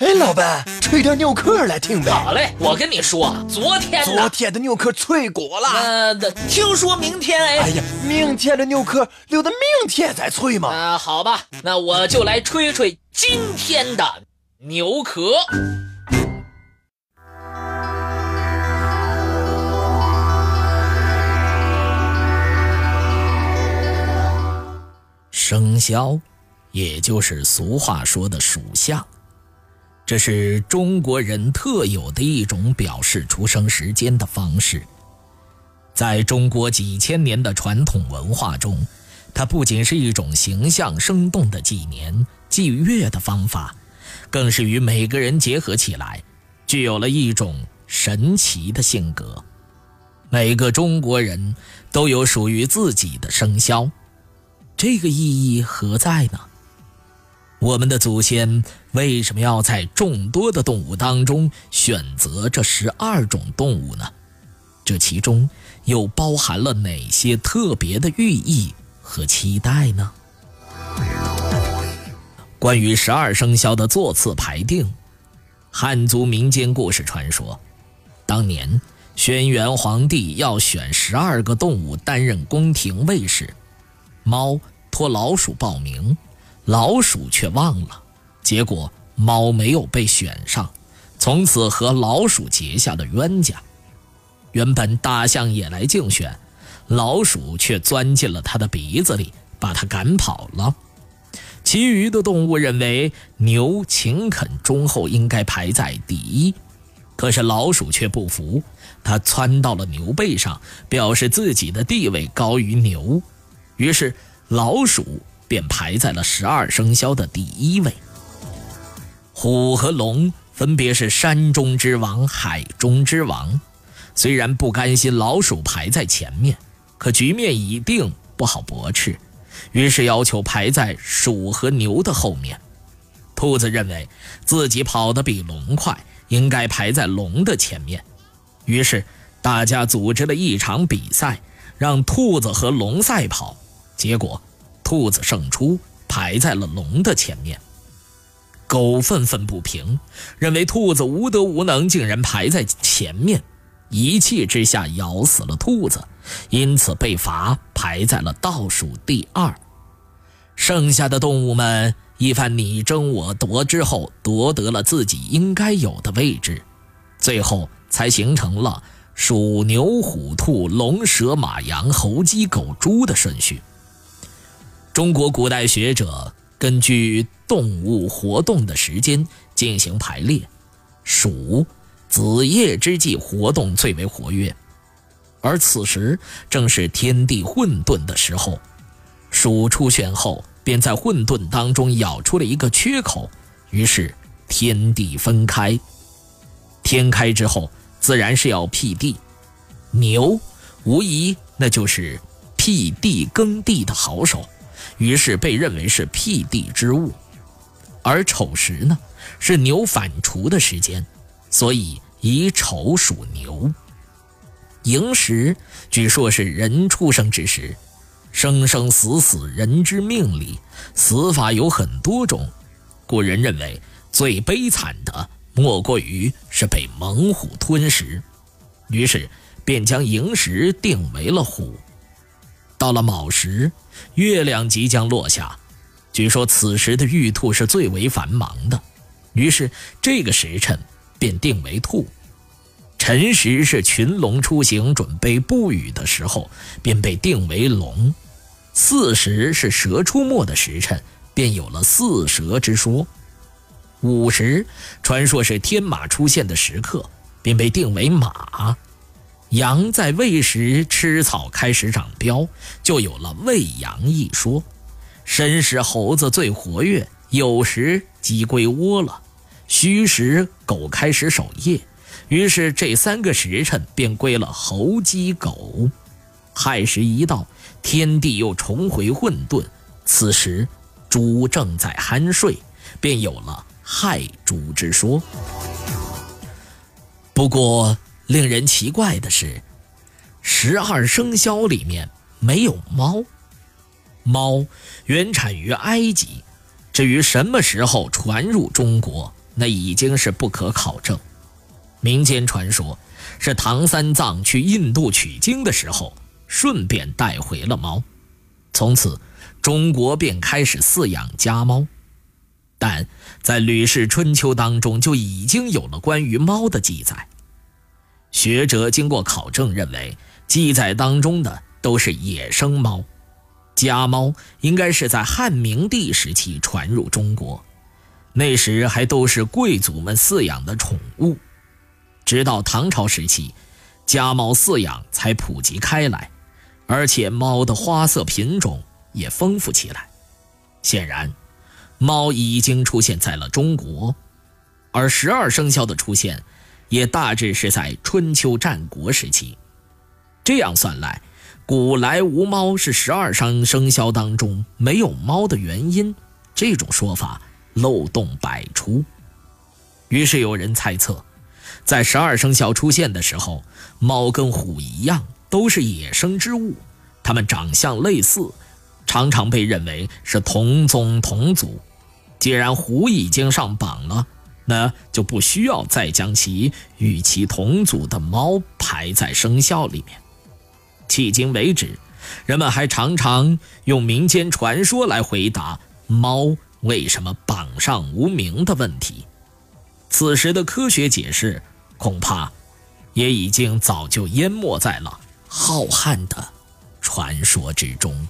哎，老板，吹点牛壳来听呗。好嘞，我跟你说，昨天昨天的牛壳脆骨了。呃，听说明天哎。哎呀，明天的牛壳留到明天再吹嘛。啊，好吧，那我就来吹吹今天的牛壳。生肖，也就是俗话说的属相。这是中国人特有的一种表示出生时间的方式，在中国几千年的传统文化中，它不仅是一种形象生动的纪年、祭月的方法，更是与每个人结合起来，具有了一种神奇的性格。每个中国人都有属于自己的生肖，这个意义何在呢？我们的祖先为什么要在众多的动物当中选择这十二种动物呢？这其中又包含了哪些特别的寓意和期待呢？关于十二生肖的座次排定，汉族民间故事传说，当年轩辕皇帝要选十二个动物担任宫廷卫士，猫托老鼠报名。老鼠却忘了，结果猫没有被选上，从此和老鼠结下了冤家。原本大象也来竞选，老鼠却钻进了他的鼻子里，把他赶跑了。其余的动物认为牛勤恳忠厚，应该排在第一，可是老鼠却不服，它窜到了牛背上，表示自己的地位高于牛。于是老鼠。便排在了十二生肖的第一位。虎和龙分别是山中之王、海中之王。虽然不甘心老鼠排在前面，可局面已定，不好驳斥，于是要求排在鼠和牛的后面。兔子认为自己跑得比龙快，应该排在龙的前面。于是大家组织了一场比赛，让兔子和龙赛跑。结果。兔子胜出，排在了龙的前面。狗愤愤不平，认为兔子无德无能，竟然排在前面，一气之下咬死了兔子，因此被罚排在了倒数第二。剩下的动物们一番你争我夺之后，夺得了自己应该有的位置，最后才形成了鼠、牛、虎、兔、龙、蛇、马、羊、猴、鸡、狗、猪的顺序。中国古代学者根据动物活动的时间进行排列，鼠子夜之际活动最为活跃，而此时正是天地混沌的时候。鼠出现后，便在混沌当中咬出了一个缺口，于是天地分开。天开之后，自然是要辟地。牛无疑那就是辟地耕地的好手。于是被认为是辟地之物，而丑时呢是牛反刍的时间，所以以丑属牛。寅时据说是人出生之时，生生死死人之命里，死法有很多种，古人认为最悲惨的莫过于是被猛虎吞食，于是便将寅时定为了虎。到了卯时，月亮即将落下，据说此时的玉兔是最为繁忙的，于是这个时辰便定为兔。辰时是群龙出行、准备布雨的时候，便被定为龙。巳时是蛇出没的时辰，便有了巳蛇之说。午时传说是天马出现的时刻，便被定为马。羊在喂食吃草开始长膘，就有了喂羊一说。申时猴子最活跃，酉时鸡归窝了，戌时狗开始守夜，于是这三个时辰便归了猴鸡狗。亥时一到，天地又重回混沌，此时猪正在酣睡，便有了亥猪之说。不过。令人奇怪的是，十二生肖里面没有猫。猫原产于埃及，至于什么时候传入中国，那已经是不可考证。民间传说是唐三藏去印度取经的时候，顺便带回了猫，从此中国便开始饲养家猫。但在《吕氏春秋》当中就已经有了关于猫的记载。学者经过考证认为，记载当中的都是野生猫，家猫应该是在汉明帝时期传入中国，那时还都是贵族们饲养的宠物。直到唐朝时期，家猫饲养才普及开来，而且猫的花色品种也丰富起来。显然，猫已经出现在了中国，而十二生肖的出现。也大致是在春秋战国时期，这样算来，古来无猫是十二生生肖当中没有猫的原因。这种说法漏洞百出。于是有人猜测，在十二生肖出现的时候，猫跟虎一样都是野生之物，它们长相类似，常常被认为是同宗同族。既然虎已经上榜了。那就不需要再将其与其同组的猫排在生肖里面。迄今为止，人们还常常用民间传说来回答猫为什么榜上无名的问题。此时的科学解释，恐怕也已经早就淹没在了浩瀚的传说之中。